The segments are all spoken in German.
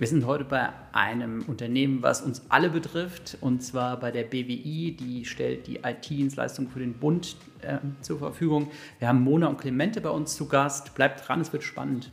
Wir sind heute bei einem Unternehmen, was uns alle betrifft, und zwar bei der BWI. Die stellt die IT-Dienstleistung für den Bund äh, zur Verfügung. Wir haben Mona und Clemente bei uns zu Gast. Bleibt dran, es wird spannend.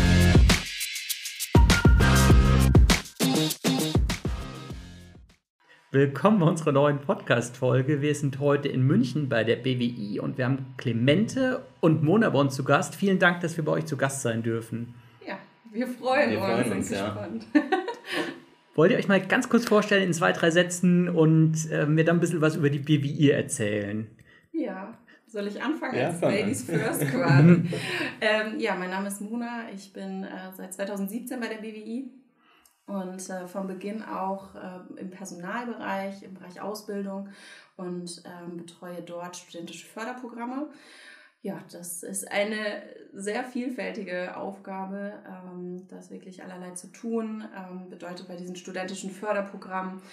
Willkommen bei unserer neuen Podcast-Folge. Wir sind heute in München bei der BWI und wir haben Clemente und Mona bei uns zu Gast. Vielen Dank, dass wir bei euch zu Gast sein dürfen. Wir freuen Wir uns, freuen uns ja. gespannt. Wollt ihr euch mal ganz kurz vorstellen in zwei, drei Sätzen und äh, mir dann ein bisschen was über die BWI erzählen? Ja, soll ich anfangen ja, als Ladies First quasi? ähm, ja, mein Name ist Muna, ich bin äh, seit 2017 bei der BWI und äh, von Beginn auch äh, im Personalbereich, im Bereich Ausbildung und ähm, betreue dort studentische Förderprogramme ja, das ist eine sehr vielfältige Aufgabe, ähm, das wirklich allerlei zu tun. Ähm, bedeutet, bei diesen studentischen Förderprogrammen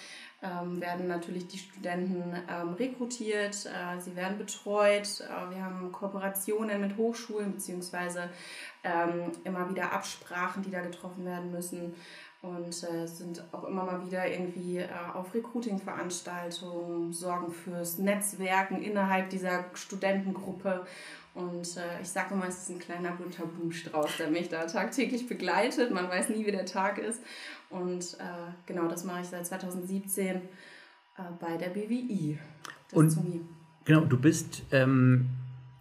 ähm, werden natürlich die Studenten ähm, rekrutiert, äh, sie werden betreut. Äh, wir haben Kooperationen mit Hochschulen beziehungsweise ähm, immer wieder Absprachen, die da getroffen werden müssen und äh, sind auch immer mal wieder irgendwie äh, auf Recruiting-Veranstaltungen, sorgen fürs Netzwerken innerhalb dieser Studentengruppe und äh, ich sage immer, es ist ein kleiner bunter Blumenstrauß, der mich da tagtäglich begleitet. Man weiß nie, wie der Tag ist. Und äh, genau, das mache ich seit 2017 äh, bei der BWI. Und genau, du bist ähm,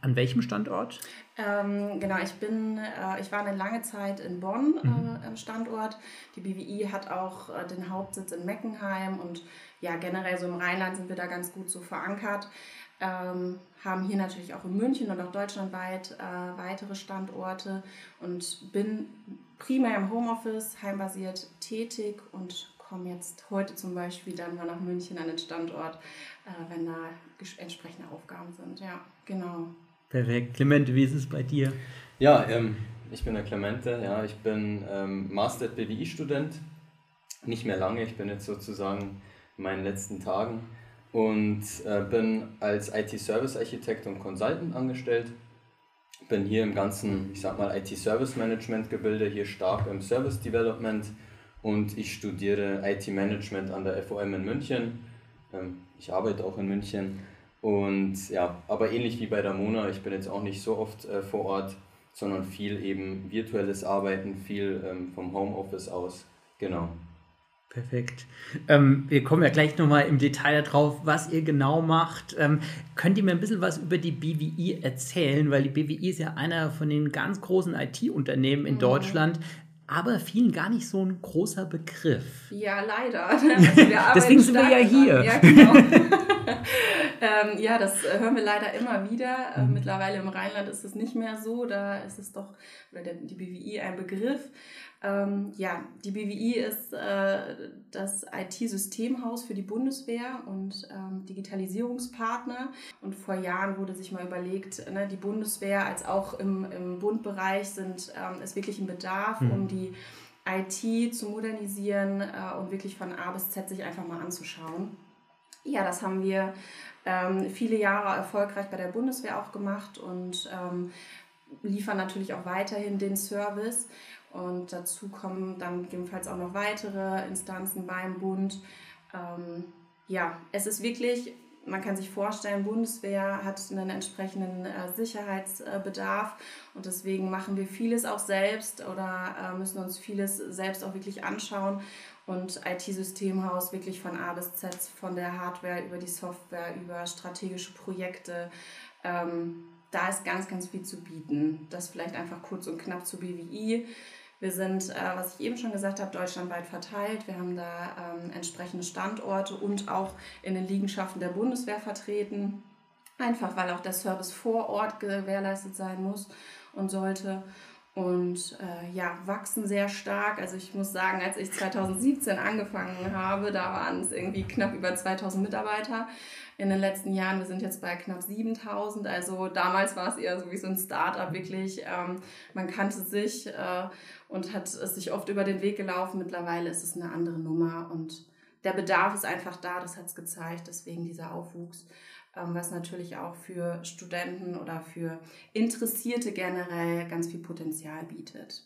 an welchem Standort? Ähm, genau, ich bin, äh, ich war eine lange Zeit in Bonn mhm. äh, Standort. Die BWI hat auch äh, den Hauptsitz in Meckenheim und ja, generell so im Rheinland sind wir da ganz gut so verankert. Ähm, haben hier natürlich auch in München und auch deutschlandweit äh, weitere Standorte und bin primär im Homeoffice heimbasiert tätig und komme jetzt heute zum Beispiel dann mal nach München an den Standort, äh, wenn da entsprechende Aufgaben sind. Ja, genau. Perfekt. Clemente, wie ist es bei dir? Ja, ähm, ich bin der Clemente, ja, ich bin ähm, Master BWI-Student. Nicht mehr lange, ich bin jetzt sozusagen in meinen letzten Tagen und äh, bin als IT-Service-Architekt und Consultant angestellt. Bin hier im ganzen, ich sag mal, IT-Service-Management-Gebilde, hier stark im Service-Development und ich studiere IT-Management an der FOM in München. Ähm, ich arbeite auch in München und ja, aber ähnlich wie bei der Mona, ich bin jetzt auch nicht so oft äh, vor Ort, sondern viel eben virtuelles Arbeiten, viel ähm, vom Homeoffice aus. Genau. Perfekt. Ähm, wir kommen ja gleich nochmal im Detail darauf, was ihr genau macht. Ähm, könnt ihr mir ein bisschen was über die BWI erzählen? Weil die BWI ist ja einer von den ganz großen IT-Unternehmen in mhm. Deutschland aber vielen gar nicht so ein großer Begriff. Ja, leider. Also Deswegen sind wir ja hier. Ja, genau. ähm, ja, das hören wir leider immer wieder. Äh, mhm. Mittlerweile im Rheinland ist es nicht mehr so. Da ist es doch, oder der, die BWI ein Begriff. Ähm, ja, die BWI ist äh, das IT-Systemhaus für die Bundeswehr und ähm, Digitalisierungspartner. Und vor Jahren wurde sich mal überlegt, ne, die Bundeswehr als auch im, im Bundbereich sind, ähm, ist wirklich ein Bedarf, mhm. um die IT zu modernisieren äh, und wirklich von A bis Z sich einfach mal anzuschauen. Ja, das haben wir ähm, viele Jahre erfolgreich bei der Bundeswehr auch gemacht und ähm, liefern natürlich auch weiterhin den Service. Und dazu kommen dann gegebenenfalls auch noch weitere Instanzen beim Bund. Ähm, ja, es ist wirklich, man kann sich vorstellen, Bundeswehr hat einen entsprechenden äh, Sicherheitsbedarf und deswegen machen wir vieles auch selbst oder äh, müssen uns vieles selbst auch wirklich anschauen und IT-Systemhaus wirklich von A bis Z, von der Hardware über die Software, über strategische Projekte. Ähm, da ist ganz, ganz viel zu bieten. Das vielleicht einfach kurz und knapp zu BWI. Wir sind, äh, was ich eben schon gesagt habe, deutschlandweit verteilt. Wir haben da ähm, entsprechende Standorte und auch in den Liegenschaften der Bundeswehr vertreten. Einfach weil auch der Service vor Ort gewährleistet sein muss und sollte. Und äh, ja, wachsen sehr stark. Also ich muss sagen, als ich 2017 angefangen habe, da waren es irgendwie knapp über 2000 Mitarbeiter. in den letzten Jahren. Wir sind jetzt bei knapp 7000. Also damals war es eher so wie so ein Startup wirklich. Ähm, man kannte sich äh, und hat es sich oft über den Weg gelaufen. Mittlerweile ist es eine andere Nummer und der Bedarf ist einfach da, das hat es gezeigt, deswegen dieser Aufwuchs, was natürlich auch für Studenten oder für Interessierte generell ganz viel Potenzial bietet.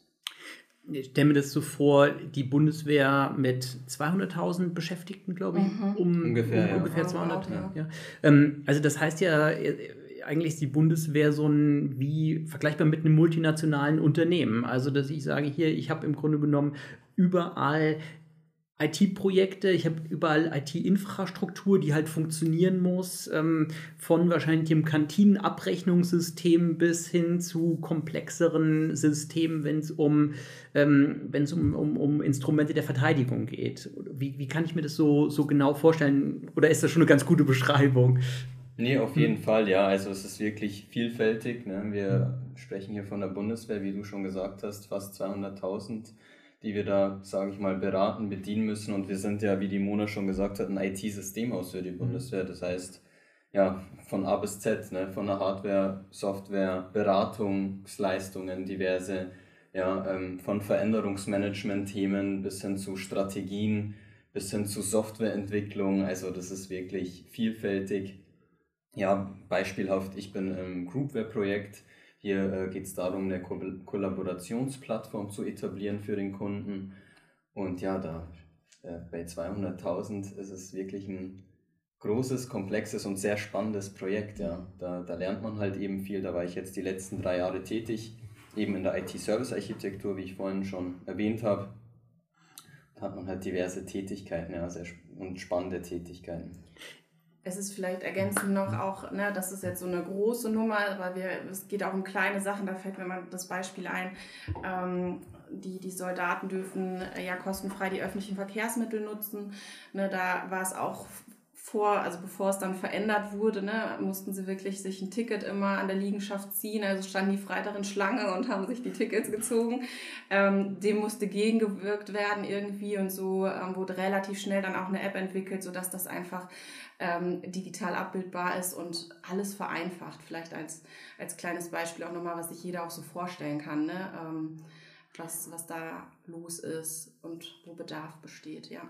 Ich stelle mir das so vor, die Bundeswehr mit 200.000 Beschäftigten, glaube ich, mhm. um ungefähr, um, ja. ungefähr 200. Ja. Ja. Ähm, also das heißt ja, äh, eigentlich ist die Bundeswehr so ein wie vergleichbar mit einem multinationalen Unternehmen. Also dass ich sage hier, ich habe im Grunde genommen überall IT-Projekte, ich habe überall IT-Infrastruktur, die halt funktionieren muss, ähm, von wahrscheinlich dem Kantinenabrechnungssystem bis hin zu komplexeren Systemen, wenn es um, ähm, wenn's um, um, um Instrumente der Verteidigung geht. Wie, wie kann ich mir das so, so genau vorstellen? Oder ist das schon eine ganz gute Beschreibung? Nee, auf jeden hm. Fall, ja. Also es ist wirklich vielfältig. Ne? Wir sprechen hier von der Bundeswehr, wie du schon gesagt hast, fast 200.000 die wir da, sage ich mal, beraten, bedienen müssen. Und wir sind ja, wie die Mona schon gesagt hat, ein IT-Systemhaus für die mhm. Bundeswehr. Das heißt, ja, von A bis Z, ne, von der Hardware, Software, Beratungsleistungen, diverse, ja, ähm, von Veränderungsmanagement-Themen bis hin zu Strategien, bis hin zu Softwareentwicklung. Also das ist wirklich vielfältig. Ja, beispielhaft, ich bin im Groupware-Projekt hier äh, geht es darum, eine Ko Kollaborationsplattform zu etablieren für den Kunden. Und ja, da äh, bei 200.000 ist es wirklich ein großes, komplexes und sehr spannendes Projekt. Ja. Da, da lernt man halt eben viel. Da war ich jetzt die letzten drei Jahre tätig, eben in der IT-Service-Architektur, wie ich vorhin schon erwähnt habe. Da hat man halt diverse Tätigkeiten ja, sehr, und spannende Tätigkeiten es ist vielleicht ergänzend noch auch, ne, das ist jetzt so eine große Nummer, weil wir, es geht auch um kleine Sachen, da fällt mir mal das Beispiel ein, ähm, die, die Soldaten dürfen äh, ja kostenfrei die öffentlichen Verkehrsmittel nutzen. Ne, da war es auch vor, also bevor es dann verändert wurde, ne, mussten sie wirklich sich ein Ticket immer an der Liegenschaft ziehen. Also standen die Freitag in Schlange und haben sich die Tickets gezogen. Ähm, dem musste gegengewirkt werden irgendwie und so ähm, wurde relativ schnell dann auch eine App entwickelt, sodass das einfach ähm, digital abbildbar ist und alles vereinfacht. Vielleicht als, als kleines Beispiel auch nochmal, was sich jeder auch so vorstellen kann. Ne? Ähm, was, was da los ist und wo Bedarf besteht, ja.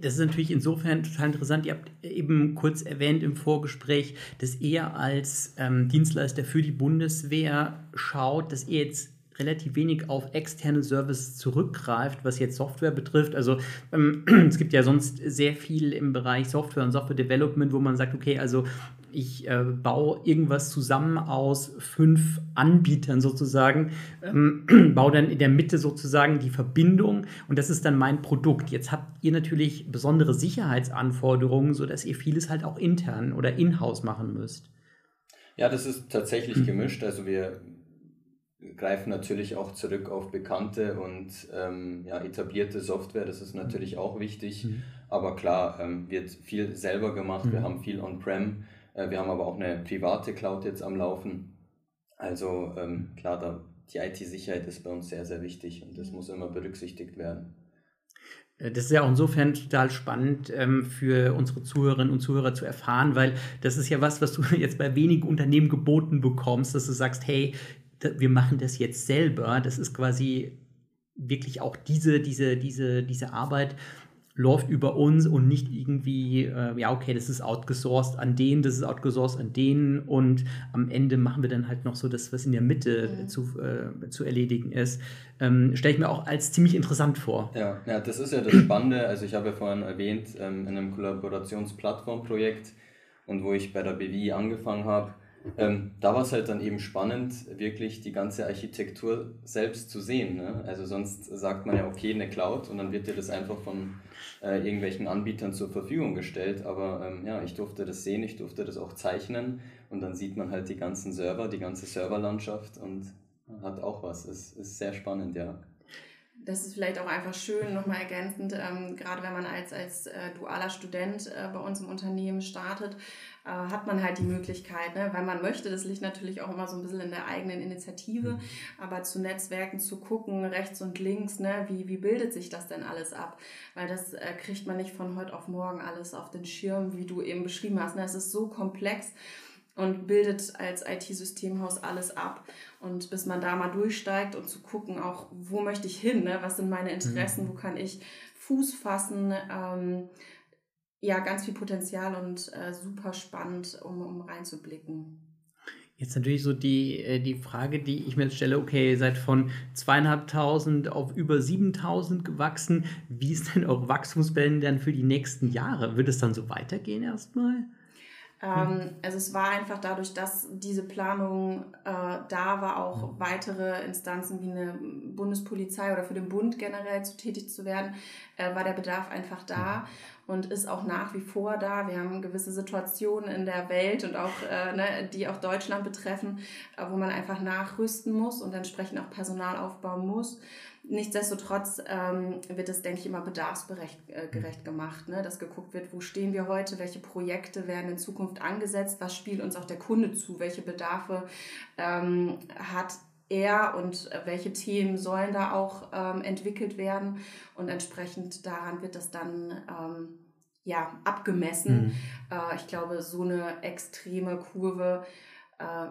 Das ist natürlich insofern total interessant. Ihr habt eben kurz erwähnt im Vorgespräch, dass ihr als ähm, Dienstleister für die Bundeswehr schaut, dass ihr jetzt relativ wenig auf externe Services zurückgreift, was jetzt Software betrifft. Also ähm, es gibt ja sonst sehr viel im Bereich Software und Software Development, wo man sagt, okay, also ich äh, baue irgendwas zusammen aus fünf Anbietern sozusagen, ähm, baue dann in der Mitte sozusagen die Verbindung und das ist dann mein Produkt. Jetzt habt ihr natürlich besondere Sicherheitsanforderungen, sodass ihr vieles halt auch intern oder in-house machen müsst. Ja, das ist tatsächlich gemischt. Also wir greifen natürlich auch zurück auf bekannte und ähm, ja, etablierte Software. Das ist natürlich auch wichtig. Mhm. Aber klar, ähm, wird viel selber gemacht. Mhm. Wir haben viel On-Prem. Äh, wir haben aber auch eine private Cloud jetzt am Laufen. Also ähm, klar, da, die IT-Sicherheit ist bei uns sehr, sehr wichtig und das muss immer berücksichtigt werden. Äh, das ist ja auch insofern total spannend ähm, für unsere Zuhörerinnen und Zuhörer zu erfahren, weil das ist ja was, was du jetzt bei wenigen Unternehmen geboten bekommst, dass du sagst, hey, wir machen das jetzt selber. Das ist quasi wirklich auch diese, diese, diese, diese Arbeit läuft über uns und nicht irgendwie, äh, ja, okay, das ist outgesourced an den, das ist outgesourced an denen und am Ende machen wir dann halt noch so das, was in der Mitte mhm. zu, äh, zu erledigen ist. Ähm, Stelle ich mir auch als ziemlich interessant vor. Ja, ja, das ist ja das Spannende. Also, ich habe ja vorhin erwähnt, ähm, in einem Kollaborationsplattformprojekt und wo ich bei der BWI angefangen habe, ähm, da war es halt dann eben spannend, wirklich die ganze Architektur selbst zu sehen. Ne? Also sonst sagt man ja, okay, eine Cloud und dann wird dir das einfach von äh, irgendwelchen Anbietern zur Verfügung gestellt. Aber ähm, ja, ich durfte das sehen, ich durfte das auch zeichnen und dann sieht man halt die ganzen Server, die ganze Serverlandschaft und hat auch was. Es ist sehr spannend, ja das ist vielleicht auch einfach schön, nochmal ergänzend, ähm, gerade wenn man als, als äh, dualer Student äh, bei uns im Unternehmen startet, äh, hat man halt die Möglichkeit, ne? weil man möchte, das liegt natürlich auch immer so ein bisschen in der eigenen Initiative, mhm. aber zu Netzwerken zu gucken, rechts und links, ne? wie, wie bildet sich das denn alles ab? Weil das äh, kriegt man nicht von heute auf morgen alles auf den Schirm, wie du eben beschrieben hast. Ne? Es ist so komplex und bildet als IT-Systemhaus alles ab. Und bis man da mal durchsteigt und zu gucken, auch wo möchte ich hin, ne? was sind meine Interessen, mhm. wo kann ich Fuß fassen, ähm, ja, ganz viel Potenzial und äh, super spannend, um, um reinzublicken. Jetzt natürlich so die, äh, die Frage, die ich mir jetzt stelle, okay, ihr seid von zweieinhalbtausend auf über 7000 gewachsen. Wie ist denn eure Wachstumspläne dann für die nächsten Jahre? Wird es dann so weitergehen erstmal? Ähm, also es war einfach dadurch, dass diese Planung äh, da war, auch weitere Instanzen wie eine Bundespolizei oder für den Bund generell zu tätig zu werden, äh, war der Bedarf einfach da und ist auch nach wie vor da. Wir haben gewisse Situationen in der Welt und auch, äh, ne, die auch Deutschland betreffen, äh, wo man einfach nachrüsten muss und entsprechend auch Personal aufbauen muss. Nichtsdestotrotz ähm, wird es, denke ich, immer bedarfsgerecht äh, gerecht gemacht, ne? dass geguckt wird, wo stehen wir heute, welche Projekte werden in Zukunft angesetzt, was spielt uns auch der Kunde zu, welche Bedarfe ähm, hat er und welche Themen sollen da auch ähm, entwickelt werden und entsprechend daran wird das dann ähm, ja, abgemessen. Mhm. Äh, ich glaube, so eine extreme Kurve äh,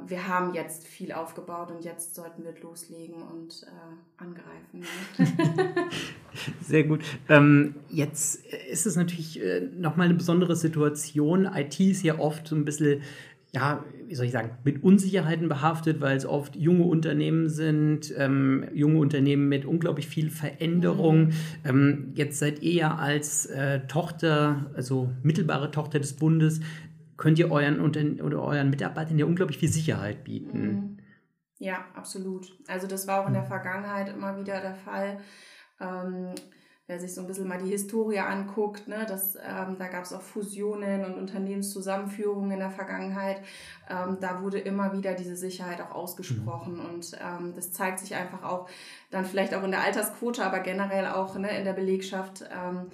wir haben jetzt viel aufgebaut und jetzt sollten wir loslegen und äh, angreifen. Sehr gut. Ähm, jetzt ist es natürlich äh, nochmal eine besondere Situation. IT ist ja oft so ein bisschen ja, wie soll ich sagen, mit Unsicherheiten behaftet, weil es oft junge Unternehmen sind, ähm, junge Unternehmen mit unglaublich viel Veränderung. Mhm. Ähm, jetzt seid ihr ja als äh, Tochter, also mittelbare Tochter des Bundes, könnt ihr euren, oder euren Mitarbeitern ja unglaublich viel Sicherheit bieten. Mhm. Ja, absolut. Also das war auch in der Vergangenheit immer wieder der Fall. Ähm, wer sich so ein bisschen mal die Historie anguckt, ne, das, ähm, da gab es auch Fusionen und Unternehmenszusammenführungen in der Vergangenheit. Ähm, da wurde immer wieder diese Sicherheit auch ausgesprochen mhm. und ähm, das zeigt sich einfach auch dann vielleicht auch in der Altersquote, aber generell auch ne, in der Belegschaft. Ähm,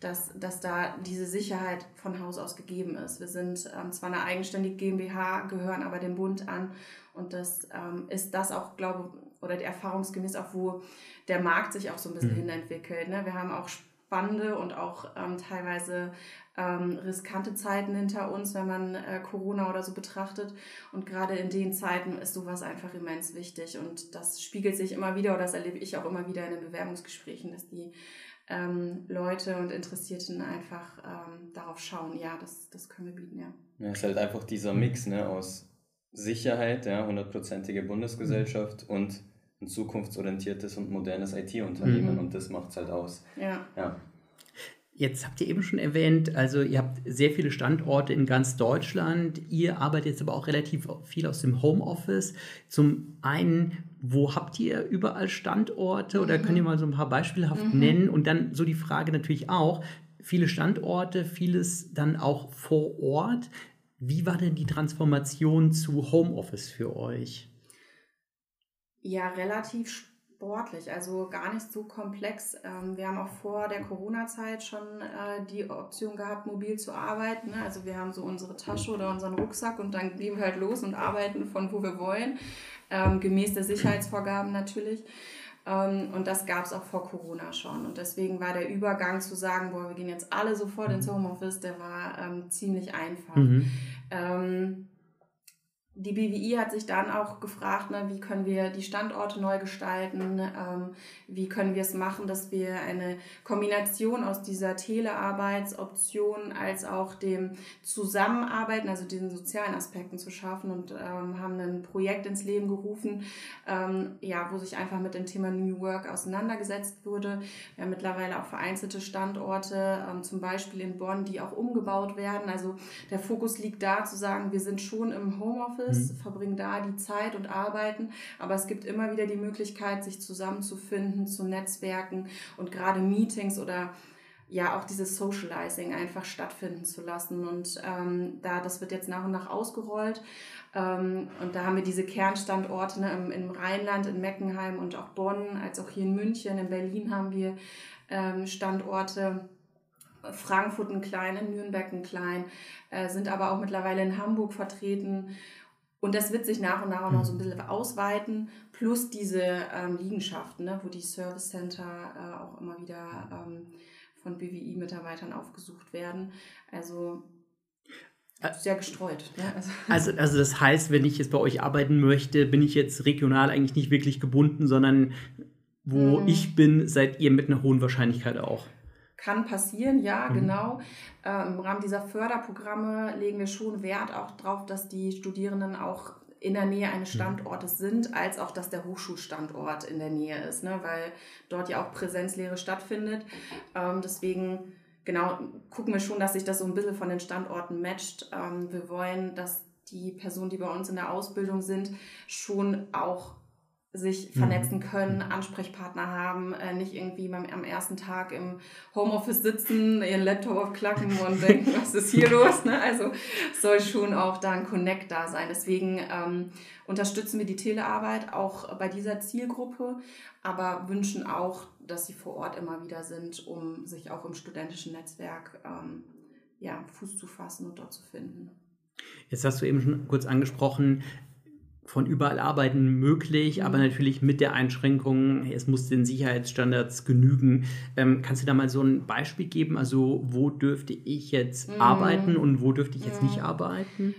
dass, dass da diese Sicherheit von Haus aus gegeben ist. Wir sind ähm, zwar eine eigenständige GmbH, gehören aber dem Bund an und das ähm, ist das auch, glaube oder erfahrungsgemäß auch, wo der Markt sich auch so ein bisschen mhm. hinentwickelt. Ne? Wir haben auch spannende und auch ähm, teilweise ähm, riskante Zeiten hinter uns, wenn man äh, Corona oder so betrachtet. Und gerade in den Zeiten ist sowas einfach immens wichtig. Und das spiegelt sich immer wieder, oder das erlebe ich auch immer wieder in den Bewerbungsgesprächen, dass die ähm, Leute und Interessierten einfach ähm, darauf schauen, ja, das, das können wir bieten, ja. Ja, es ist halt einfach dieser Mix ne, aus Sicherheit, ja, hundertprozentige Bundesgesellschaft mhm. und ein zukunftsorientiertes und modernes IT-Unternehmen mhm. und das macht es halt aus. Ja. ja. Jetzt habt ihr eben schon erwähnt, also ihr habt sehr viele Standorte in ganz Deutschland. Ihr arbeitet jetzt aber auch relativ viel aus dem Homeoffice. Zum einen, wo habt ihr überall Standorte oder mhm. könnt ihr mal so ein paar beispielhaft mhm. nennen? Und dann so die Frage natürlich auch, viele Standorte, vieles dann auch vor Ort. Wie war denn die Transformation zu Homeoffice für euch? Ja, relativ spannend sportlich, also gar nicht so komplex. Ähm, wir haben auch vor der Corona-Zeit schon äh, die Option gehabt, mobil zu arbeiten. Ne? Also wir haben so unsere Tasche oder unseren Rucksack und dann gehen wir halt los und arbeiten von wo wir wollen, ähm, gemäß der Sicherheitsvorgaben natürlich. Ähm, und das gab es auch vor Corona schon. Und deswegen war der Übergang zu sagen, boah, wir gehen jetzt alle sofort ins Homeoffice, der war ähm, ziemlich einfach. Mhm. Ähm, die BWI hat sich dann auch gefragt, ne, wie können wir die Standorte neu gestalten, ähm, wie können wir es machen, dass wir eine Kombination aus dieser Telearbeitsoption als auch dem Zusammenarbeiten, also diesen sozialen Aspekten zu schaffen und ähm, haben ein Projekt ins Leben gerufen, ähm, ja, wo sich einfach mit dem Thema New Work auseinandergesetzt wurde. Wir haben mittlerweile auch vereinzelte Standorte, ähm, zum Beispiel in Bonn, die auch umgebaut werden. Also der Fokus liegt da zu sagen, wir sind schon im Homeoffice Homeoffice, mhm. verbringen da die Zeit und arbeiten. Aber es gibt immer wieder die Möglichkeit, sich zusammenzufinden, zu netzwerken und gerade Meetings oder ja auch dieses Socializing einfach stattfinden zu lassen. Und ähm, da, das wird jetzt nach und nach ausgerollt. Ähm, und da haben wir diese Kernstandorte ne, im, im Rheinland, in Meckenheim und auch Bonn, als auch hier in München, in Berlin haben wir ähm, Standorte Frankfurt ein klein, in Nürnberg ein klein, äh, sind aber auch mittlerweile in Hamburg vertreten. Und das wird sich nach und nach auch noch so ein bisschen ausweiten, plus diese ähm, Liegenschaften, ne, wo die Service Center äh, auch immer wieder ähm, von BWI-Mitarbeitern aufgesucht werden. Also sehr gestreut. Ja, also. also. Also, das heißt, wenn ich jetzt bei euch arbeiten möchte, bin ich jetzt regional eigentlich nicht wirklich gebunden, sondern wo mm. ich bin, seid ihr mit einer hohen Wahrscheinlichkeit auch. Kann passieren, ja, mhm. genau. Äh, Im Rahmen dieser Förderprogramme legen wir schon Wert auch darauf, dass die Studierenden auch in der Nähe eines mhm. Standortes sind, als auch, dass der Hochschulstandort in der Nähe ist, ne? weil dort ja auch Präsenzlehre stattfindet. Ähm, deswegen genau gucken wir schon, dass sich das so ein bisschen von den Standorten matcht. Ähm, wir wollen, dass die Personen, die bei uns in der Ausbildung sind, schon auch sich mhm. vernetzen können, Ansprechpartner haben, äh, nicht irgendwie beim, am ersten Tag im Homeoffice sitzen, ihren Laptop aufklacken und denken, was ist hier los? Ne? Also soll schon auch da ein Connect da sein. Deswegen ähm, unterstützen wir die Telearbeit auch bei dieser Zielgruppe, aber wünschen auch, dass sie vor Ort immer wieder sind, um sich auch im studentischen Netzwerk ähm, ja, Fuß zu fassen und dort zu finden. Jetzt hast du eben schon kurz angesprochen, von überall arbeiten möglich, aber mhm. natürlich mit der Einschränkung, es muss den Sicherheitsstandards genügen. Ähm, kannst du da mal so ein Beispiel geben? Also wo dürfte ich jetzt mhm. arbeiten und wo dürfte ich jetzt mhm. nicht arbeiten?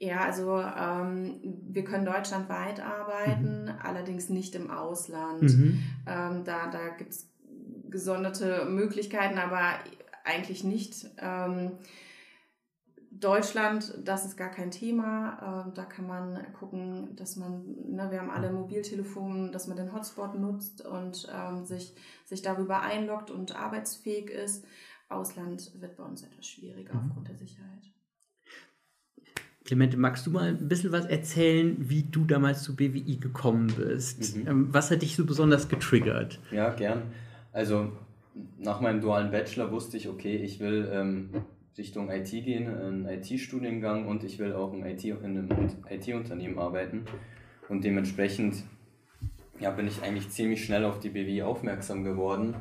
Ja, also ähm, wir können deutschlandweit arbeiten, mhm. allerdings nicht im Ausland. Mhm. Ähm, da da gibt es gesonderte Möglichkeiten, aber eigentlich nicht. Ähm, Deutschland, das ist gar kein Thema. Ähm, da kann man gucken, dass man, ne, wir haben alle Mobiltelefone, dass man den Hotspot nutzt und ähm, sich, sich darüber einloggt und arbeitsfähig ist. Ausland wird bei uns etwas schwieriger mhm. aufgrund der Sicherheit. Clemente, magst du mal ein bisschen was erzählen, wie du damals zu BWI gekommen bist? Mhm. Ähm, was hat dich so besonders getriggert? Ja, gern. Also nach meinem dualen Bachelor wusste ich, okay, ich will ähm, Richtung IT gehen, einen IT-Studiengang und ich will auch in, IT, in einem IT-Unternehmen arbeiten. Und dementsprechend ja, bin ich eigentlich ziemlich schnell auf die BWI aufmerksam geworden,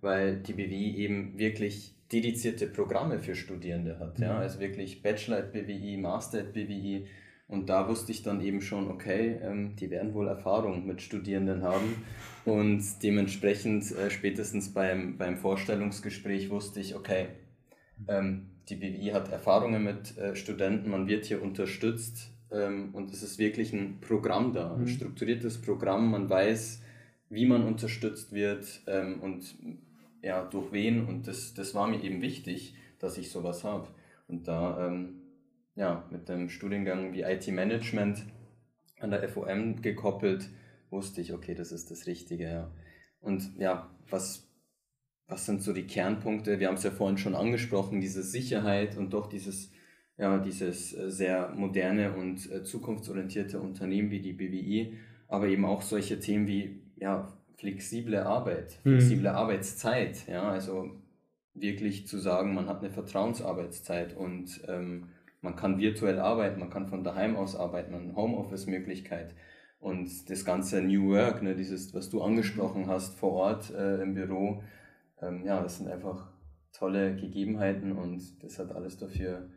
weil die BWI eben wirklich dedizierte Programme für Studierende hat. Ja? Mhm. Also wirklich Bachelor at BWI, Master at BWI. Und da wusste ich dann eben schon, okay, ähm, die werden wohl Erfahrung mit Studierenden haben. Und dementsprechend äh, spätestens beim, beim Vorstellungsgespräch wusste ich, okay, ähm, die BWI hat Erfahrungen mit äh, Studenten, man wird hier unterstützt ähm, und es ist wirklich ein Programm da, ein mhm. strukturiertes Programm, man weiß, wie man unterstützt wird ähm, und ja, durch wen und das, das war mir eben wichtig, dass ich sowas habe. Und da ähm, ja, mit dem Studiengang wie IT-Management an der FOM gekoppelt, wusste ich, okay, das ist das Richtige. Ja. Und ja, was was sind so die Kernpunkte? Wir haben es ja vorhin schon angesprochen, diese Sicherheit und doch dieses, ja, dieses äh, sehr moderne und äh, zukunftsorientierte Unternehmen wie die BWI, aber eben auch solche Themen wie ja, flexible Arbeit, mhm. flexible mhm. Arbeitszeit, ja, also wirklich zu sagen, man hat eine Vertrauensarbeitszeit und ähm, man kann virtuell arbeiten, man kann von daheim aus arbeiten, man eine Homeoffice-Möglichkeit und das ganze New Work, ne, dieses, was du angesprochen hast vor Ort äh, im Büro, ähm, ja, das sind einfach tolle Gegebenheiten und das hat alles dafür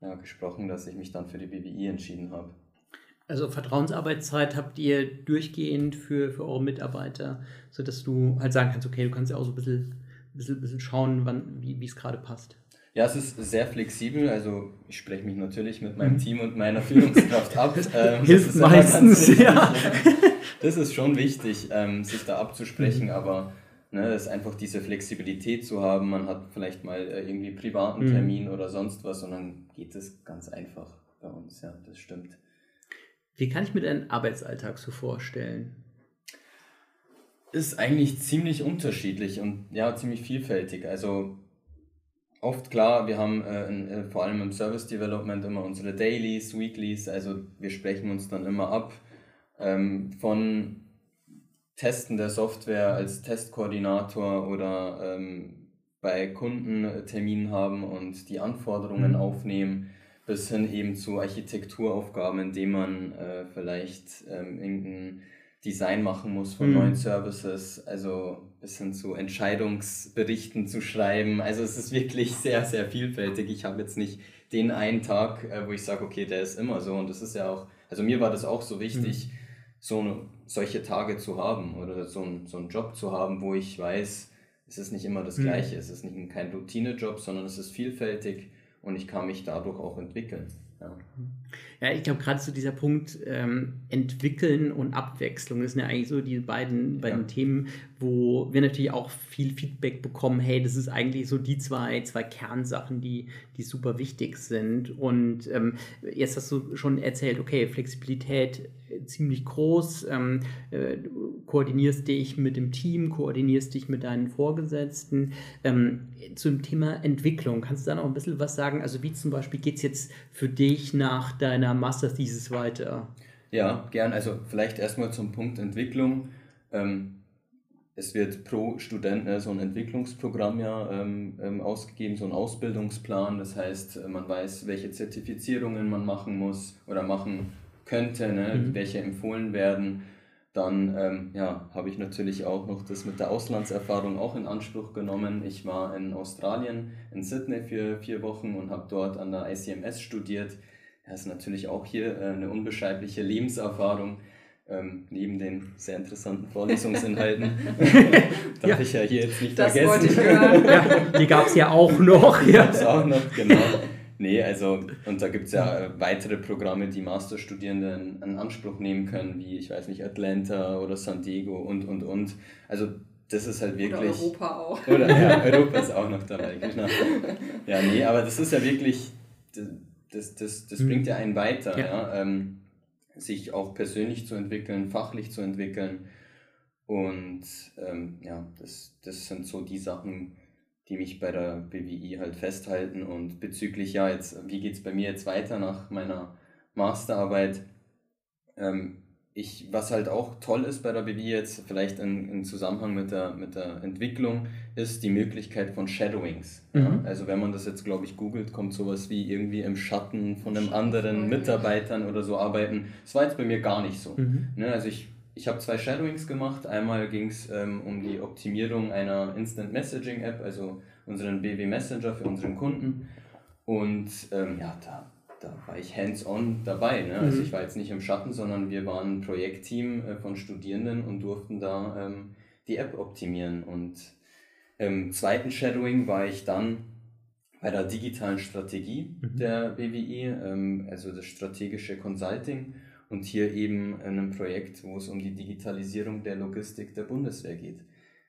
ja, gesprochen, dass ich mich dann für die BWI entschieden habe. Also Vertrauensarbeitszeit habt ihr durchgehend für, für eure Mitarbeiter, sodass du halt sagen kannst, okay, du kannst ja auch so ein bisschen, bisschen, bisschen schauen, wann, wie es gerade passt. Ja, es ist sehr flexibel. Also ich spreche mich natürlich mit meinem mhm. Team und meiner Führungskraft ab. Ähm, Hilft meistens, ja. Das ist schon wichtig, ähm, sich da abzusprechen, mhm. aber Ne, ist einfach diese Flexibilität zu haben. Man hat vielleicht mal äh, irgendwie privaten mhm. Termin mhm. oder sonst was und dann geht es ganz einfach bei uns. Ja, das stimmt. Wie kann ich mir deinen Arbeitsalltag so vorstellen? Ist eigentlich ziemlich unterschiedlich und ja, ziemlich vielfältig. Also oft klar, wir haben äh, in, äh, vor allem im Service Development immer unsere Dailies, Weeklies, also wir sprechen uns dann immer ab ähm, von Testen der Software als Testkoordinator oder ähm, bei Kunden Termin haben und die Anforderungen mhm. aufnehmen, bis hin eben zu Architekturaufgaben, indem man äh, vielleicht ähm, irgendein Design machen muss von mhm. neuen Services, also bis hin zu Entscheidungsberichten zu schreiben. Also es ist wirklich sehr, sehr vielfältig. Ich habe jetzt nicht den einen Tag, äh, wo ich sage, okay, der ist immer so. Und das ist ja auch, also mir war das auch so wichtig, mhm. So solche Tage zu haben oder so, ein, so einen Job zu haben, wo ich weiß, es ist nicht immer das mhm. Gleiche. Es ist nicht kein Routinejob, sondern es ist vielfältig und ich kann mich dadurch auch entwickeln. Ja. Ja, ich glaube, gerade so dieser Punkt ähm, Entwickeln und Abwechslung, das sind ja eigentlich so die beiden, beiden ja. Themen, wo wir natürlich auch viel Feedback bekommen, hey, das ist eigentlich so die zwei, zwei Kernsachen, die, die super wichtig sind. Und ähm, jetzt hast du schon erzählt, okay, Flexibilität äh, ziemlich groß, ähm, äh, koordinierst dich mit dem Team, koordinierst dich mit deinen Vorgesetzten. Ähm, zum Thema Entwicklung, kannst du da noch ein bisschen was sagen? Also wie zum Beispiel geht es jetzt für dich nach deiner Master Thesis weiter? Ja, gern. Also vielleicht erstmal zum Punkt Entwicklung. Ähm, es wird pro Student ne, so ein Entwicklungsprogramm ja ähm, ähm, ausgegeben, so ein Ausbildungsplan. Das heißt, man weiß, welche Zertifizierungen man machen muss oder machen könnte, ne, mhm. welche empfohlen werden. Dann ähm, ja, habe ich natürlich auch noch das mit der Auslandserfahrung auch in Anspruch genommen. Ich war in Australien, in Sydney für vier Wochen und habe dort an der ICMS studiert. Das ist natürlich auch hier äh, eine unbeschreibliche Lebenserfahrung. Ähm, neben den sehr interessanten Vorlesungsinhalten. Darf ja. ich ja hier jetzt nicht das vergessen. Wollte ich hören. ja, die gab es ja auch noch. Die gab es auch noch, genau. Nee, also, und da gibt es ja äh, weitere Programme, die Masterstudierende in, in, Anspruch nehmen können, wie, ich weiß nicht, Atlanta oder San Diego und, und, und. Also, das ist halt wirklich. Oder Europa auch. Oder, ja, Europa ist auch noch dabei, genau. Ja, nee, aber das ist ja wirklich das, das, das mhm. bringt ja einen weiter, ja. ja ähm, sich auch persönlich zu entwickeln, fachlich zu entwickeln. Und ähm, ja, das, das sind so die Sachen, die mich bei der BWI halt festhalten. Und bezüglich, ja, jetzt, wie geht es bei mir jetzt weiter nach meiner Masterarbeit? Ähm, ich, was halt auch toll ist bei der BW jetzt, vielleicht in, in Zusammenhang mit der, mit der Entwicklung, ist die Möglichkeit von Shadowings. Mhm. Ja? Also wenn man das jetzt, glaube ich, googelt, kommt sowas wie irgendwie im Schatten von einem anderen Mitarbeitern oder so arbeiten. Das war jetzt bei mir gar nicht so. Mhm. Ne? Also ich, ich habe zwei Shadowings gemacht. Einmal ging es ähm, um die Optimierung einer Instant Messaging App, also unseren BW Messenger für unseren Kunden. Und ähm, ja, da da war ich hands-on dabei. Ne? Also mhm. ich war jetzt nicht im Schatten, sondern wir waren ein Projektteam äh, von Studierenden und durften da ähm, die App optimieren. Und im zweiten Shadowing war ich dann bei der digitalen Strategie mhm. der BWI, ähm, also das strategische Consulting und hier eben in einem Projekt, wo es um die Digitalisierung der Logistik der Bundeswehr geht.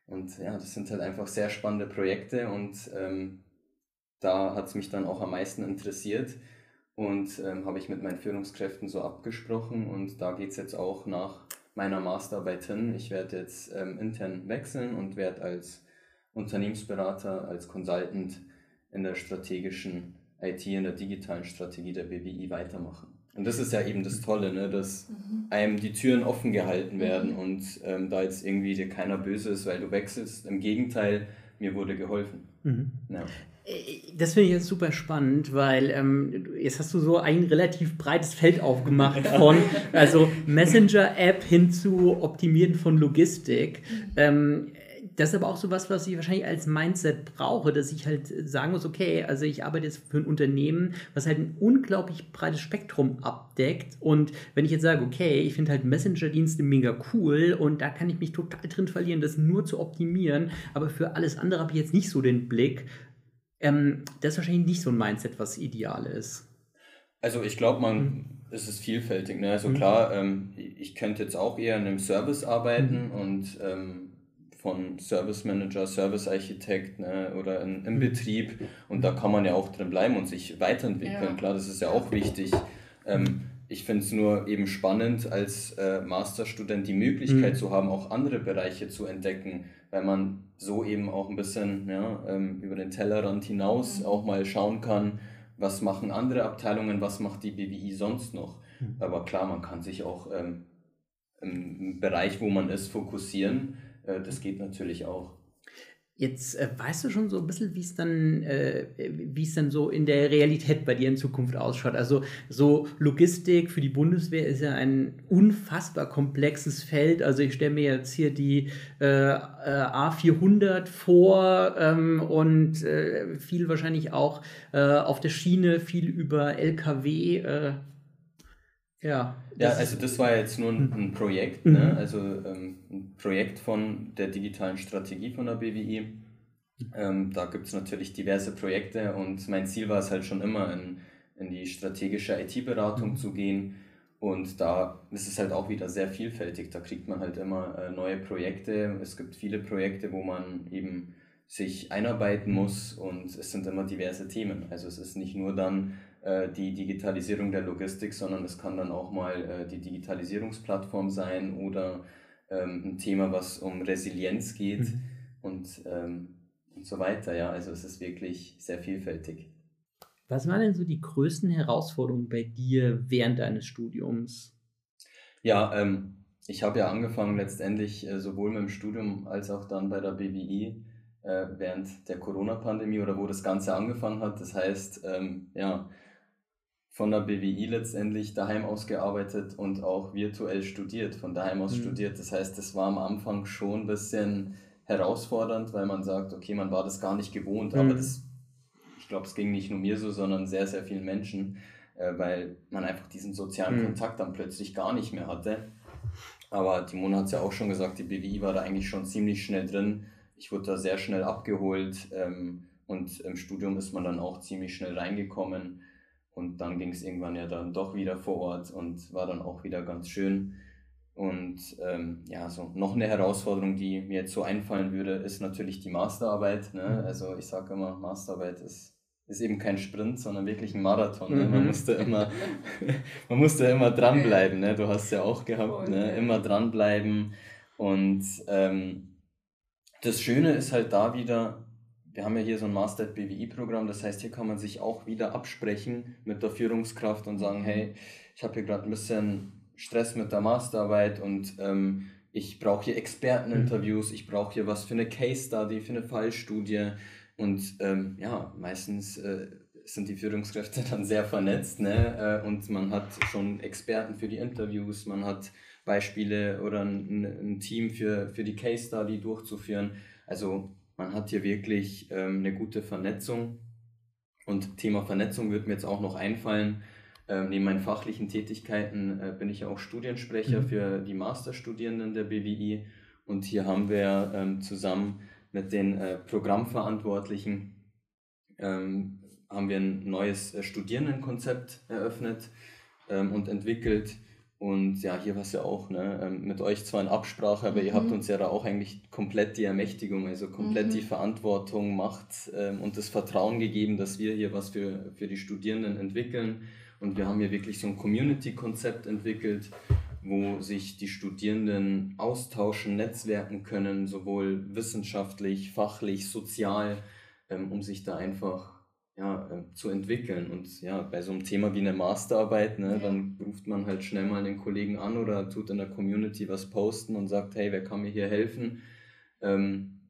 Und ja, das sind halt einfach sehr spannende Projekte und ähm, da hat es mich dann auch am meisten interessiert und ähm, habe ich mit meinen Führungskräften so abgesprochen und da geht es jetzt auch nach meiner Masterarbeit hin. Ich werde jetzt ähm, intern wechseln und werde als Unternehmensberater, als Consultant in der strategischen IT, in der digitalen Strategie der BWI weitermachen. Und das ist ja eben das Tolle, ne, dass mhm. einem die Türen offen gehalten werden mhm. und ähm, da jetzt irgendwie dir keiner böse ist, weil du wechselst. Im Gegenteil, mir wurde geholfen. Mhm. Ja. Das finde ich jetzt super spannend, weil ähm, jetzt hast du so ein relativ breites Feld aufgemacht von also Messenger-App hin zu Optimieren von Logistik. Ähm, das ist aber auch so was, was ich wahrscheinlich als Mindset brauche, dass ich halt sagen muss, okay, also ich arbeite jetzt für ein Unternehmen, was halt ein unglaublich breites Spektrum abdeckt. Und wenn ich jetzt sage, okay, ich finde halt Messenger-Dienste mega cool und da kann ich mich total drin verlieren, das nur zu optimieren, aber für alles andere habe ich jetzt nicht so den Blick, ähm, das ist wahrscheinlich nicht so ein Mindset, was ideal ist. Also ich glaube, man mhm. es ist vielfältig. Ne? Also mhm. klar, ähm, ich könnte jetzt auch eher in einem Service arbeiten mhm. und ähm, von Service Manager, Service Architekt ne, oder in, im mhm. Betrieb und da kann man ja auch drin bleiben und sich weiterentwickeln. Ja. Klar, das ist ja auch wichtig. Ähm, ich finde es nur eben spannend, als äh, Masterstudent die Möglichkeit mhm. zu haben, auch andere Bereiche zu entdecken, weil man so eben auch ein bisschen ja, ähm, über den Tellerrand hinaus mhm. auch mal schauen kann, was machen andere Abteilungen, was macht die BWI sonst noch. Mhm. Aber klar, man kann sich auch ähm, im Bereich, wo man ist, fokussieren. Äh, das geht natürlich auch. Jetzt äh, weißt du schon so ein bisschen, wie es dann, äh, dann so in der Realität bei dir in Zukunft ausschaut. Also so Logistik für die Bundeswehr ist ja ein unfassbar komplexes Feld. Also ich stelle mir jetzt hier die äh, äh A400 vor ähm, und äh, viel wahrscheinlich auch äh, auf der Schiene, viel über LKW. Ja, ja also das war jetzt nur ein, ein Projekt, ne? mhm. ne? also ähm, ein Projekt von der digitalen Strategie von der BWI. Ähm, da gibt es natürlich diverse Projekte und mein Ziel war es halt schon immer, in, in die strategische IT-Beratung mhm. zu gehen. Und da ist es halt auch wieder sehr vielfältig. Da kriegt man halt immer äh, neue Projekte. Es gibt viele Projekte, wo man eben sich einarbeiten muss und es sind immer diverse Themen. Also es ist nicht nur dann die Digitalisierung der Logistik, sondern es kann dann auch mal äh, die Digitalisierungsplattform sein oder ähm, ein Thema, was um Resilienz geht mhm. und, ähm, und so weiter. Ja, also es ist wirklich sehr vielfältig. Was waren denn so die größten Herausforderungen bei dir während deines Studiums? Ja, ähm, ich habe ja angefangen letztendlich äh, sowohl mit dem Studium als auch dann bei der BWI äh, während der Corona-Pandemie oder wo das Ganze angefangen hat. Das heißt, ähm, ja, von der BWI letztendlich daheim aus gearbeitet und auch virtuell studiert, von daheim aus mhm. studiert. Das heißt, das war am Anfang schon ein bisschen herausfordernd, weil man sagt, okay, man war das gar nicht gewohnt, mhm. aber das, ich glaube, es ging nicht nur mir so, sondern sehr, sehr vielen Menschen, äh, weil man einfach diesen sozialen mhm. Kontakt dann plötzlich gar nicht mehr hatte. Aber die Mona hat es ja auch schon gesagt, die BWI war da eigentlich schon ziemlich schnell drin. Ich wurde da sehr schnell abgeholt ähm, und im Studium ist man dann auch ziemlich schnell reingekommen und dann ging es irgendwann ja dann doch wieder vor Ort und war dann auch wieder ganz schön. Und ähm, ja, so noch eine Herausforderung, die mir jetzt so einfallen würde, ist natürlich die Masterarbeit. Ne? Mhm. Also ich sage immer, Masterarbeit ist, ist eben kein Sprint, sondern wirklich ein Marathon. Ne? Man, mhm. musste immer, man musste immer dranbleiben. Ne? Du hast ja auch gehabt, ne? immer dranbleiben. Und ähm, das Schöne ist halt da wieder, wir haben ja hier so ein Master BWI-Programm, das heißt, hier kann man sich auch wieder absprechen mit der Führungskraft und sagen, hey, ich habe hier gerade ein bisschen Stress mit der Masterarbeit und ähm, ich brauche hier Experteninterviews, mhm. ich brauche hier was für eine Case Study, für eine Fallstudie und ähm, ja, meistens äh, sind die Führungskräfte dann sehr vernetzt ne? Äh, und man hat schon Experten für die Interviews, man hat Beispiele oder ein, ein Team für, für die Case Study durchzuführen. Also man hat hier wirklich ähm, eine gute Vernetzung. Und Thema Vernetzung wird mir jetzt auch noch einfallen. Ähm, neben meinen fachlichen Tätigkeiten äh, bin ich ja auch Studiensprecher mhm. für die Masterstudierenden der BWI. Und hier haben wir ähm, zusammen mit den äh, Programmverantwortlichen ähm, haben wir ein neues äh, Studierendenkonzept eröffnet ähm, und entwickelt und ja, hier war es ja auch, ne, ähm, mit euch zwar in Absprache, aber mhm. ihr habt mhm. uns ja da auch eigentlich komplett die Ermächtigung, also komplett mhm. die Verantwortung, Macht ähm, und das Vertrauen gegeben, dass wir hier was für, für die Studierenden entwickeln. Und wir haben hier wirklich so ein Community-Konzept entwickelt, wo sich die Studierenden austauschen, netzwerken können, sowohl wissenschaftlich, fachlich, sozial, ähm, um sich da einfach ja, äh, zu entwickeln. Und ja, bei so einem Thema wie eine Masterarbeit, ne, ja. dann ruft man halt schnell mal den Kollegen an oder tut in der Community was posten und sagt, hey, wer kann mir hier helfen? Ähm,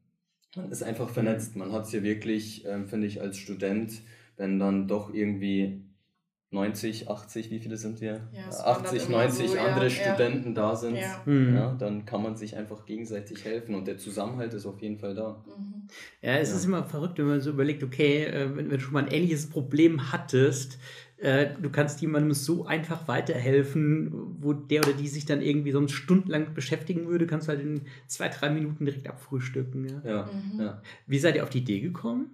man ist einfach vernetzt. Man hat es hier wirklich, ähm, finde ich, als Student, wenn dann doch irgendwie 90, 80, wie viele sind wir? Ja, 80, 90 so, andere ja, Studenten ja. da sind, mhm. ja. dann kann man sich einfach gegenseitig helfen und der Zusammenhalt ist auf jeden Fall da. Mhm. Ja, es ist immer verrückt, wenn man so überlegt, okay, äh, wenn, du schon mal ein ähnliches Problem hattest, äh, du kannst jemandem so einfach weiterhelfen, wo der oder die sich dann irgendwie sonst stundenlang beschäftigen würde, kannst du halt in zwei, drei Minuten direkt abfrühstücken. Ja. ja, mhm. ja. Wie seid ihr auf die Idee gekommen?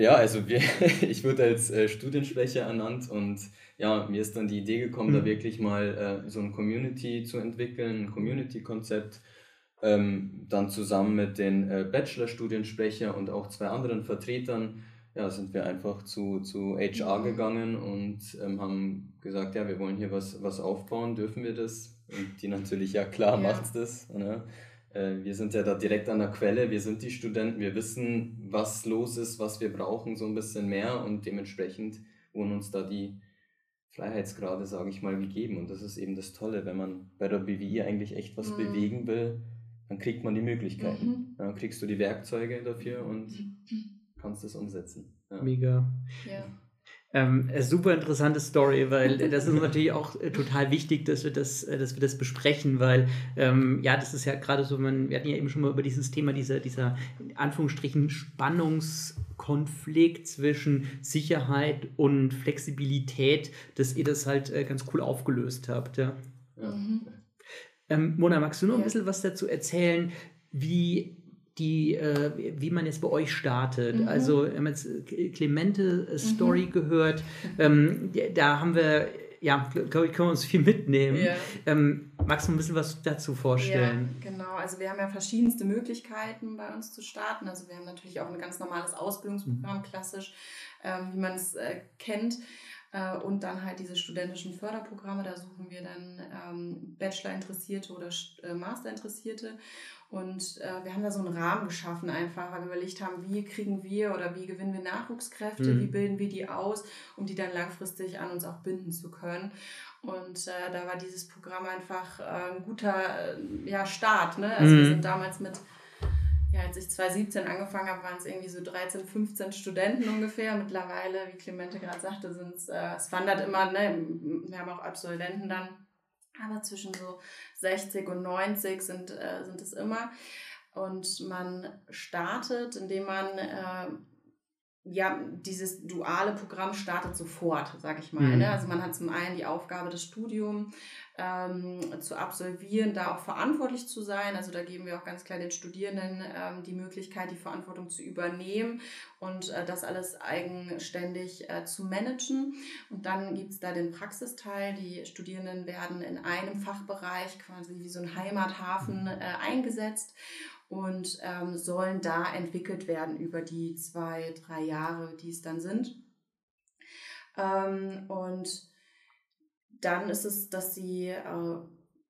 Ja, also wir, ich wurde als äh, Studiensprecher ernannt und ja, mir ist dann die Idee gekommen, mhm. da wirklich mal äh, so ein Community zu entwickeln, ein Community-Konzept. Ähm, dann zusammen mit den äh, Bachelor-Studiensprecher und auch zwei anderen Vertretern, ja, sind wir einfach zu, zu HR mhm. gegangen und ähm, haben gesagt, ja, wir wollen hier was, was aufbauen, dürfen wir das? Und die natürlich, ja klar, ja. macht's das. Ne? Äh, wir sind ja da direkt an der Quelle, wir sind die Studenten, wir wissen, was los ist, was wir brauchen, so ein bisschen mehr und dementsprechend wurden uns da die Freiheitsgrade, sage ich mal, gegeben. Und das ist eben das Tolle, wenn man bei der BWI eigentlich echt was mhm. bewegen will, dann kriegt man die Möglichkeiten. Mhm. Dann kriegst du die Werkzeuge dafür und kannst es umsetzen. Ja. Mega. Ja. Ähm, super interessante Story, weil das ist natürlich auch äh, total wichtig, dass wir das, äh, dass wir das besprechen, weil ähm, ja, das ist ja gerade so, man, wir hatten ja eben schon mal über dieses Thema, dieser, dieser in Anführungsstrichen Spannungskonflikt zwischen Sicherheit und Flexibilität, dass ihr das halt äh, ganz cool aufgelöst habt. Ja. ja. Mhm. Ähm, Mona, magst du noch ein bisschen was dazu erzählen, wie die, äh, wie man jetzt bei euch startet. Mhm. Also, wir haben jetzt Clemente äh, Story mhm. gehört. Ähm, da haben wir, ja, glaube ich, können wir uns viel mitnehmen. Ja. Ähm, magst du ein bisschen was dazu vorstellen? Ja, genau. Also, wir haben ja verschiedenste Möglichkeiten bei uns zu starten. Also, wir haben natürlich auch ein ganz normales Ausbildungsprogramm, mhm. klassisch, ähm, wie man es äh, kennt. Äh, und dann halt diese studentischen Förderprogramme, da suchen wir dann ähm, Bachelor-Interessierte oder äh, Master-Interessierte. Und äh, wir haben da so einen Rahmen geschaffen, einfach, weil wir überlegt haben, wie kriegen wir oder wie gewinnen wir Nachwuchskräfte, mhm. wie bilden wir die aus, um die dann langfristig an uns auch binden zu können. Und äh, da war dieses Programm einfach äh, ein guter äh, ja, Start. Ne? Also mhm. wir sind damals mit, ja, als ich 2017 angefangen habe, waren es irgendwie so 13, 15 Studenten ungefähr. Mittlerweile, wie Clemente gerade sagte, sind äh, es wandert immer, ne? wir haben auch Absolventen dann aber zwischen so 60 und 90 sind, äh, sind es immer. Und man startet, indem man äh, ja, dieses duale Programm startet sofort, sage ich mal. Mhm. Ne? Also man hat zum einen die Aufgabe, das Studium ähm, zu absolvieren, da auch verantwortlich zu sein. Also da geben wir auch ganz klar den Studierenden ähm, die Möglichkeit, die Verantwortung zu übernehmen und äh, das alles eigenständig äh, zu managen. Und dann gibt es da den Praxisteil. Die Studierenden werden in einem Fachbereich quasi wie so ein Heimathafen äh, eingesetzt und ähm, sollen da entwickelt werden über die zwei, drei Jahre, die es dann sind. Ähm, und dann ist es, dass sie äh,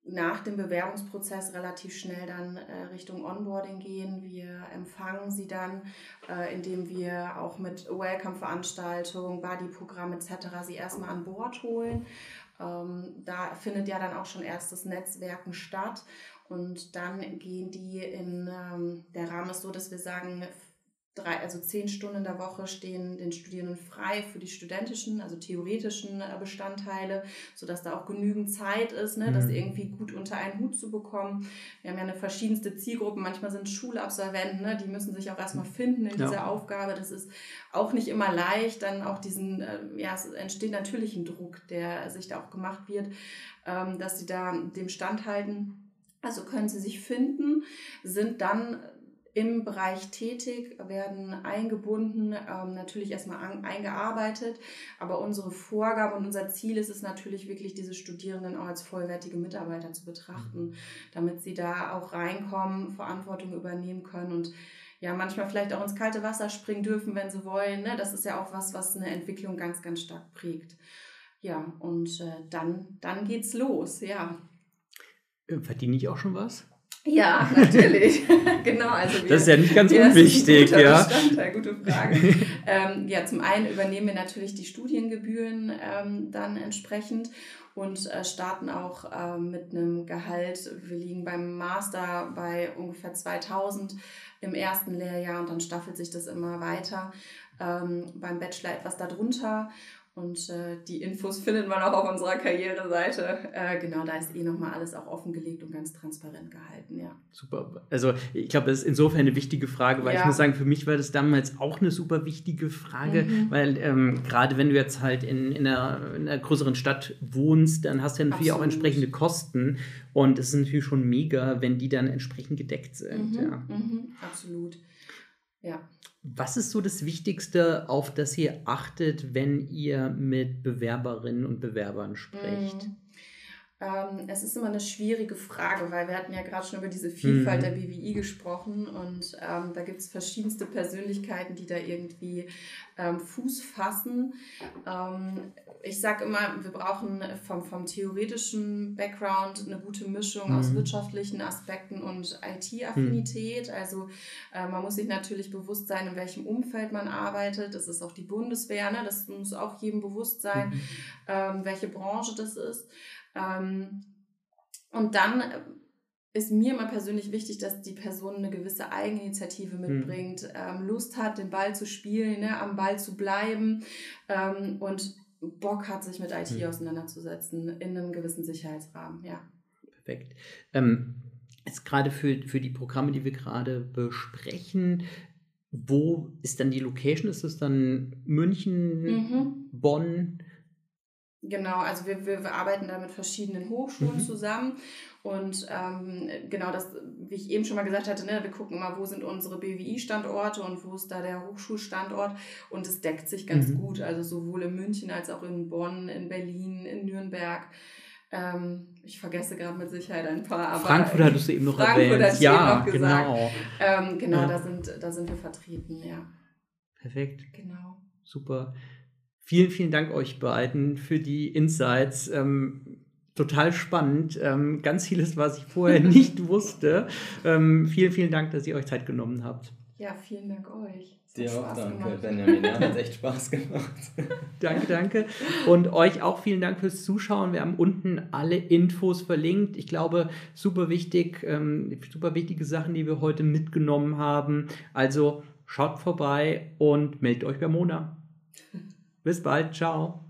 nach dem Bewerbungsprozess relativ schnell dann äh, Richtung Onboarding gehen. Wir empfangen sie dann, äh, indem wir auch mit Welcome-Veranstaltungen, Buddy-Programm etc. sie erstmal an Bord holen. Ähm, da findet ja dann auch schon erstes Netzwerken statt und dann gehen die in, ähm, der Rahmen ist so, dass wir sagen, drei, also zehn Stunden in der Woche stehen den Studierenden frei für die studentischen, also theoretischen äh, Bestandteile, sodass da auch genügend Zeit ist, ne, mhm. das irgendwie gut unter einen Hut zu bekommen. Wir haben ja eine verschiedenste Zielgruppen, manchmal sind Schulabsolventen, ne, die müssen sich auch erstmal finden in ja. dieser Aufgabe. Das ist auch nicht immer leicht, dann auch diesen, äh, ja, es entsteht natürlich ein Druck, der sich da auch gemacht wird, ähm, dass sie da dem standhalten. Also können sie sich finden, sind dann im Bereich tätig, werden eingebunden, ähm, natürlich erstmal eingearbeitet. Aber unsere Vorgabe und unser Ziel ist es natürlich wirklich, diese Studierenden auch als vollwertige Mitarbeiter zu betrachten, mhm. damit sie da auch reinkommen, Verantwortung übernehmen können und ja, manchmal vielleicht auch ins kalte Wasser springen dürfen, wenn sie wollen. Ne? Das ist ja auch was, was eine Entwicklung ganz, ganz stark prägt. Ja, und äh, dann, dann geht's los, ja. Äh, verdiene ich auch schon was? Ja, natürlich. genau. Also wir, das ist ja nicht ganz unwichtig, ja. Gute Frage. ähm, ja, zum einen übernehmen wir natürlich die Studiengebühren ähm, dann entsprechend und äh, starten auch äh, mit einem Gehalt. Wir liegen beim Master bei ungefähr 2000 im ersten Lehrjahr und dann staffelt sich das immer weiter. Ähm, beim Bachelor etwas darunter und äh, die Infos findet man auch auf unserer Karriereseite. Äh, genau, da ist eh nochmal alles auch offengelegt und ganz transparent gehalten, ja. Super. Also ich glaube, das ist insofern eine wichtige Frage, weil ja. ich muss sagen, für mich war das damals auch eine super wichtige Frage, mhm. weil ähm, gerade wenn du jetzt halt in, in, einer, in, einer, größeren Stadt wohnst, dann hast du ja natürlich Absolut. auch entsprechende Kosten. Und es ist natürlich schon mega, wenn die dann entsprechend gedeckt sind. Mhm. Ja. Mhm. Absolut. Ja. Was ist so das Wichtigste, auf das ihr achtet, wenn ihr mit Bewerberinnen und Bewerbern sprecht? Mhm. Ähm, es ist immer eine schwierige Frage, weil wir hatten ja gerade schon über diese Vielfalt mhm. der BWI gesprochen und ähm, da gibt es verschiedenste Persönlichkeiten, die da irgendwie ähm, Fuß fassen. Ähm, ich sage immer, wir brauchen vom, vom theoretischen Background eine gute Mischung mhm. aus wirtschaftlichen Aspekten und IT-Affinität. Mhm. Also äh, man muss sich natürlich bewusst sein, in welchem Umfeld man arbeitet. Das ist auch die Bundeswehr, ne? das muss auch jedem bewusst sein, mhm. ähm, welche Branche das ist. Ähm, und dann ist mir immer persönlich wichtig, dass die Person eine gewisse Eigeninitiative Hm. mitbringt, ähm, Lust hat, den Ball zu spielen, ne, am Ball zu bleiben ähm, und Bock hat, sich mit IT Hm. auseinanderzusetzen in einem gewissen Sicherheitsrahmen. Ja. Perfekt. Ähm, jetzt gerade für, für die Programme, die wir gerade besprechen, wo ist dann die Location? Ist es dann München, Mhm. Bonn? Genau, also wir, wir, arbeiten da mit verschiedenen Hochschulen Mhm. zusammen und ähm, genau das, wie ich eben schon mal gesagt hatte, ne, wir gucken immer, wo sind unsere BWI-Standorte und wo ist da der Hochschulstandort und es deckt sich ganz Mhm. gut, also sowohl in München als auch in Bonn, in Berlin, in Nürnberg. Ähm, ich vergesse gerade mit Sicherheit ein paar, aber Frankfurt hattest du eben noch Frankfurt erwähnt. hatte ich ja, eben noch gesagt. genau. ähm, genau, Ja. da, sind, da sind wir vertreten, ja, Perfekt. genau. Super. Vielen, vielen Dank euch beiden für die Insights. Ähm, total spannend. Ähm, ganz vieles, was ich vorher nicht wusste. Ähm, vielen, vielen Dank, dass ihr euch Zeit genommen habt. Ja, vielen Dank euch. Dir auch Spaß danke, gemacht. Benjamin. Ja, hat echt Spaß gemacht. Danke, danke. Und euch auch vielen Dank fürs Zuschauen. Wir haben unten alle Infos verlinkt. Ich glaube, super wichtig, ähm, super wichtige Sachen, die wir heute mitgenommen haben. Also schaut vorbei und meldet euch bei Mona. Bis bald. Ciao.